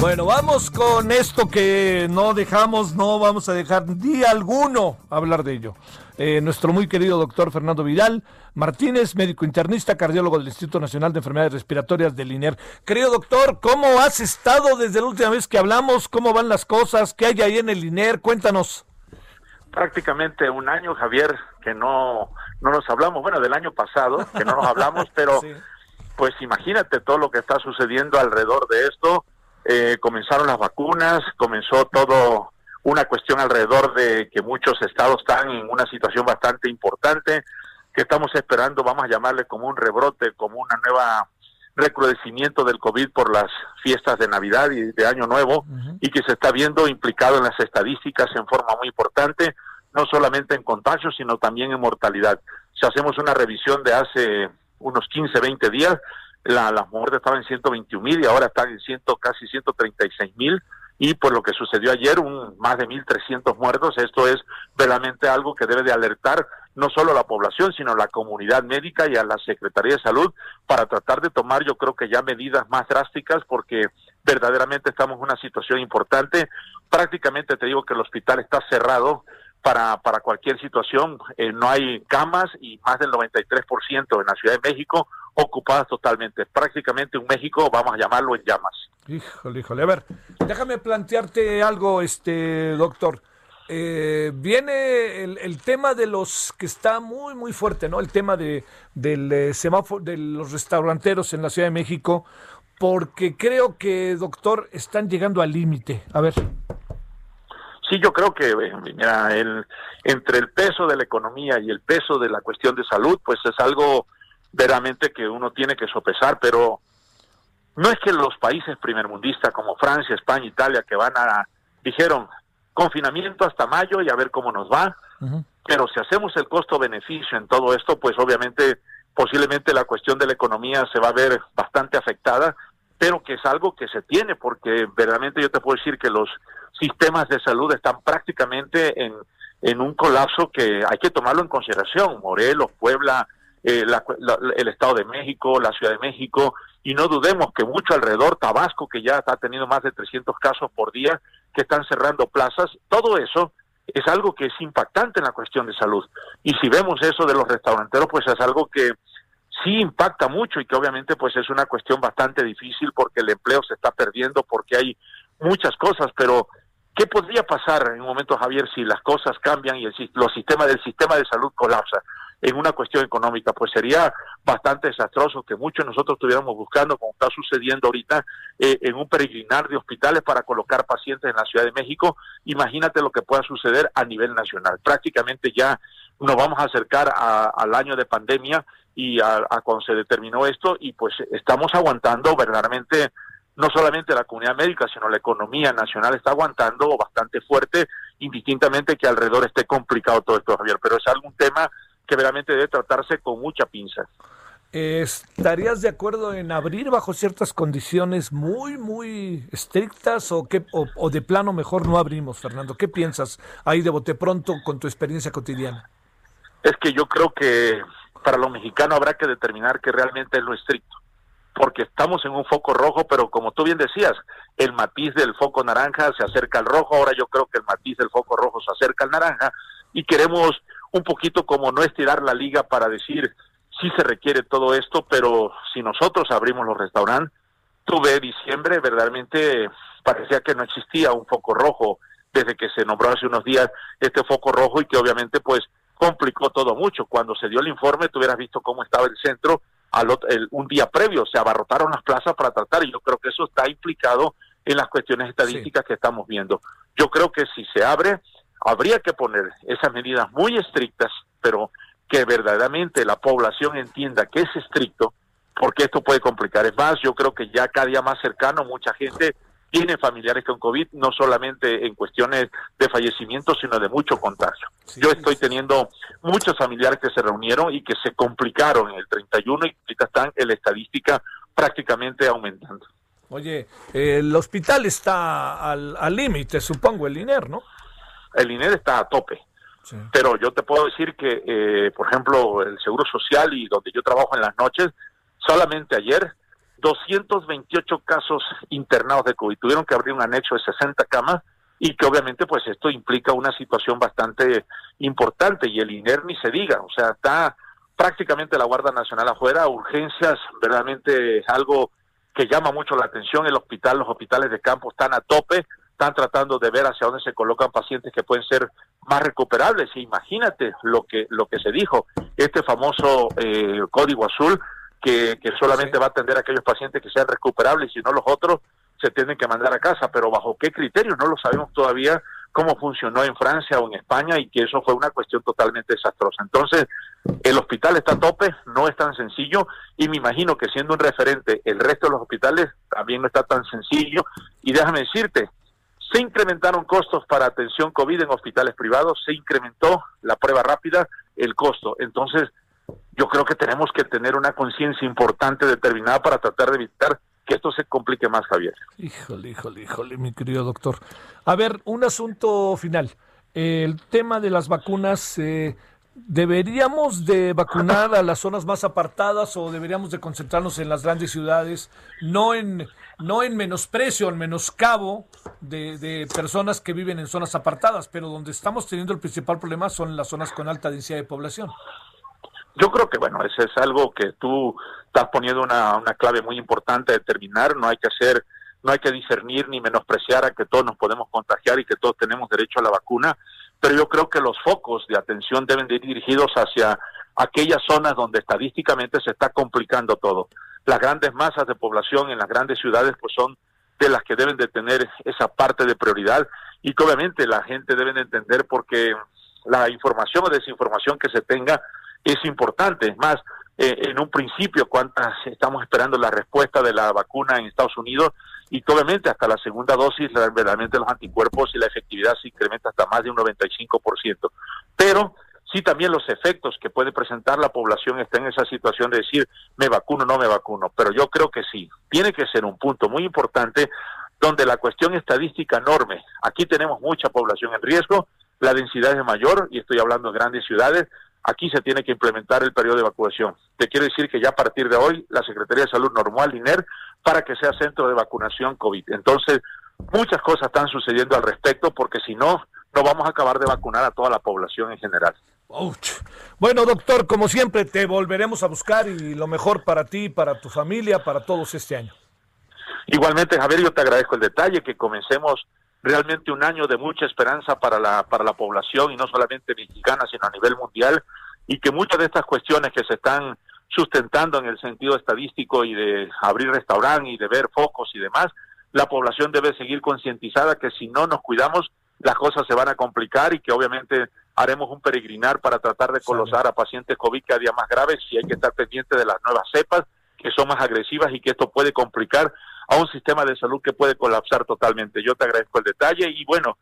Bueno, vamos con esto que no dejamos, no vamos a dejar día alguno hablar de ello. Eh, nuestro muy querido doctor Fernando Vidal Martínez, médico internista, cardiólogo del Instituto Nacional de Enfermedades Respiratorias del INER. Querido doctor, ¿cómo has estado desde la última vez que hablamos? ¿Cómo van las cosas? ¿Qué hay ahí en el INER? Cuéntanos. Prácticamente un año, Javier, que no, no nos hablamos, bueno, del año pasado, que no nos hablamos, pero sí. pues imagínate todo lo que está sucediendo alrededor de esto eh, comenzaron las vacunas, comenzó todo una cuestión alrededor de que muchos estados están en una situación bastante importante, que estamos esperando, vamos a llamarle como un rebrote, como una nueva recrudecimiento del COVID por las fiestas de Navidad y de Año Nuevo uh -huh. y que se está viendo implicado en las estadísticas en forma muy importante, no solamente en contagios, sino también en mortalidad. Si hacemos una revisión de hace unos 15, 20 días, la, las muertes estaban en 121 mil y ahora están en ciento, casi 136 mil y por lo que sucedió ayer, un, más de 1.300 muertos, esto es verdaderamente algo que debe de alertar no solo a la población, sino a la comunidad médica y a la Secretaría de Salud para tratar de tomar yo creo que ya medidas más drásticas porque verdaderamente estamos en una situación importante. Prácticamente te digo que el hospital está cerrado, para, para cualquier situación. Eh, no hay camas y más del 93% en la Ciudad de México ocupadas totalmente. Prácticamente un México, vamos a llamarlo, en llamas. Híjole, híjole. A ver, déjame plantearte algo, este doctor. Eh, viene el, el, tema de los que está muy muy fuerte, ¿no? El tema de del eh, semáforo de los restauranteros en la Ciudad de México, porque creo que doctor están llegando al límite. A ver. Sí, yo creo que mira, el, entre el peso de la economía y el peso de la cuestión de salud, pues es algo verdaderamente que uno tiene que sopesar, pero no es que los países primermundistas como Francia, España, Italia, que van a, dijeron, confinamiento hasta mayo y a ver cómo nos va, uh -huh. pero si hacemos el costo-beneficio en todo esto, pues obviamente posiblemente la cuestión de la economía se va a ver bastante afectada, pero que es algo que se tiene, porque verdaderamente yo te puedo decir que los sistemas de salud están prácticamente en, en un colapso que hay que tomarlo en consideración. Morelos, Puebla, eh, la, la, el Estado de México, la Ciudad de México, y no dudemos que mucho alrededor, Tabasco, que ya está teniendo más de 300 casos por día, que están cerrando plazas, todo eso es algo que es impactante en la cuestión de salud. Y si vemos eso de los restauranteros, pues es algo que sí impacta mucho y que obviamente pues es una cuestión bastante difícil porque el empleo se está perdiendo, porque hay muchas cosas, pero ¿Qué podría pasar en un momento, Javier, si las cosas cambian y el, los sistemas del sistema de salud colapsa en una cuestión económica? Pues sería bastante desastroso que muchos de nosotros estuviéramos buscando, como está sucediendo ahorita, eh, en un peregrinar de hospitales para colocar pacientes en la Ciudad de México. Imagínate lo que pueda suceder a nivel nacional. Prácticamente ya nos vamos a acercar a, al año de pandemia y a, a cuando se determinó esto y pues estamos aguantando verdaderamente no solamente la comunidad médica, sino la economía nacional está aguantando bastante fuerte, indistintamente que alrededor esté complicado todo esto, Javier, pero es algún tema que verdaderamente debe tratarse con mucha pinza. ¿Estarías de acuerdo en abrir bajo ciertas condiciones muy, muy estrictas o, qué, o, o, de plano mejor no abrimos, Fernando? ¿Qué piensas ahí de bote pronto con tu experiencia cotidiana? Es que yo creo que para los mexicanos habrá que determinar que realmente es lo estricto porque estamos en un foco rojo, pero como tú bien decías, el matiz del foco naranja se acerca al rojo, ahora yo creo que el matiz del foco rojo se acerca al naranja y queremos un poquito como no estirar la liga para decir sí se requiere todo esto, pero si nosotros abrimos los restaurantes, tuve diciembre, verdaderamente parecía que no existía un foco rojo desde que se nombró hace unos días este foco rojo y que obviamente pues complicó todo mucho. Cuando se dio el informe, tú hubieras visto cómo estaba el centro al otro, el, un día previo, se abarrotaron las plazas para tratar y yo creo que eso está implicado en las cuestiones estadísticas sí. que estamos viendo. Yo creo que si se abre, habría que poner esas medidas muy estrictas, pero que verdaderamente la población entienda que es estricto, porque esto puede complicar. Es más, yo creo que ya cada día más cercano mucha gente tiene familiares con COVID, no solamente en cuestiones de fallecimiento, sino de mucho contagio. Yo estoy teniendo muchos familiares que se reunieron y que se complicaron en el 31 y ahorita están en la estadística prácticamente aumentando. Oye, el hospital está al límite, supongo, el INER, ¿no? El INER está a tope. Pero yo te puedo decir que, eh, por ejemplo, el Seguro Social y donde yo trabajo en las noches, solamente ayer 228 casos internados de COVID. Tuvieron que abrir un anexo de 60 camas y que obviamente pues esto implica una situación bastante importante y el INER ni se diga, o sea, está prácticamente la Guardia Nacional afuera, urgencias, verdaderamente algo que llama mucho la atención, el hospital, los hospitales de campo están a tope, están tratando de ver hacia dónde se colocan pacientes que pueden ser más recuperables. Imagínate lo que lo que se dijo, este famoso eh, código azul que, que solamente va a atender a aquellos pacientes que sean recuperables y no los otros se tienen que mandar a casa, pero bajo qué criterios no lo sabemos todavía cómo funcionó en Francia o en España y que eso fue una cuestión totalmente desastrosa. Entonces, el hospital está a tope, no es tan sencillo y me imagino que siendo un referente el resto de los hospitales también no está tan sencillo y déjame decirte, se incrementaron costos para atención COVID en hospitales privados, se incrementó la prueba rápida, el costo. Entonces, yo creo que tenemos que tener una conciencia importante determinada para tratar de evitar que esto se complique más, Javier. Híjole, híjole, híjole, mi querido doctor. A ver, un asunto final. El tema de las vacunas, eh, ¿deberíamos de vacunar a las zonas más apartadas o deberíamos de concentrarnos en las grandes ciudades, no en, no en menosprecio, en menoscabo de, de personas que viven en zonas apartadas, pero donde estamos teniendo el principal problema son las zonas con alta densidad de población? Yo creo que, bueno, ese es algo que tú estás poniendo una, una clave muy importante a determinar. No hay que hacer, no hay que discernir ni menospreciar a que todos nos podemos contagiar y que todos tenemos derecho a la vacuna. Pero yo creo que los focos de atención deben de ir dirigidos hacia aquellas zonas donde estadísticamente se está complicando todo. Las grandes masas de población en las grandes ciudades pues son de las que deben de tener esa parte de prioridad y que obviamente la gente debe de entender porque la información o desinformación que se tenga es importante. Es más, eh, en un principio, cuántas estamos esperando la respuesta de la vacuna en Estados Unidos y obviamente hasta la segunda dosis, verdaderamente los anticuerpos y la efectividad se incrementa hasta más de un 95%. Pero sí también los efectos que puede presentar la población está en esa situación de decir, me vacuno, no me vacuno. Pero yo creo que sí, tiene que ser un punto muy importante donde la cuestión estadística enorme. Aquí tenemos mucha población en riesgo, la densidad es mayor, y estoy hablando de grandes ciudades, aquí se tiene que implementar el periodo de vacunación. Te quiero decir que ya a partir de hoy la Secretaría de Salud normal, INER, para que sea centro de vacunación COVID. Entonces, muchas cosas están sucediendo al respecto porque si no, no vamos a acabar de vacunar a toda la población en general. Bueno, doctor, como siempre, te volveremos a buscar y lo mejor para ti, para tu familia, para todos este año. Igualmente, Javier, yo te agradezco el detalle, que comencemos realmente un año de mucha esperanza para la, para la población y no solamente mexicana, sino a nivel mundial, y que muchas de estas cuestiones que se están sustentando en el sentido estadístico y de abrir restaurantes y de ver focos y demás, la población debe seguir concientizada que si no nos cuidamos, las cosas se van a complicar y que obviamente haremos un peregrinar para tratar de colosar a pacientes COVID cada día más graves y hay que estar pendiente de las nuevas cepas que son más agresivas y que esto puede complicar a un sistema de salud que puede colapsar totalmente. Yo te agradezco el detalle y bueno.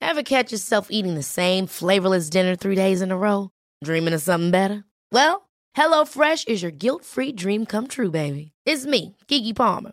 Ever catch yourself eating the same flavorless dinner three days in a row? Dreaming of something better? Well, HelloFresh is your guilt-free dream come true, baby. It's me, Kiki Palmer.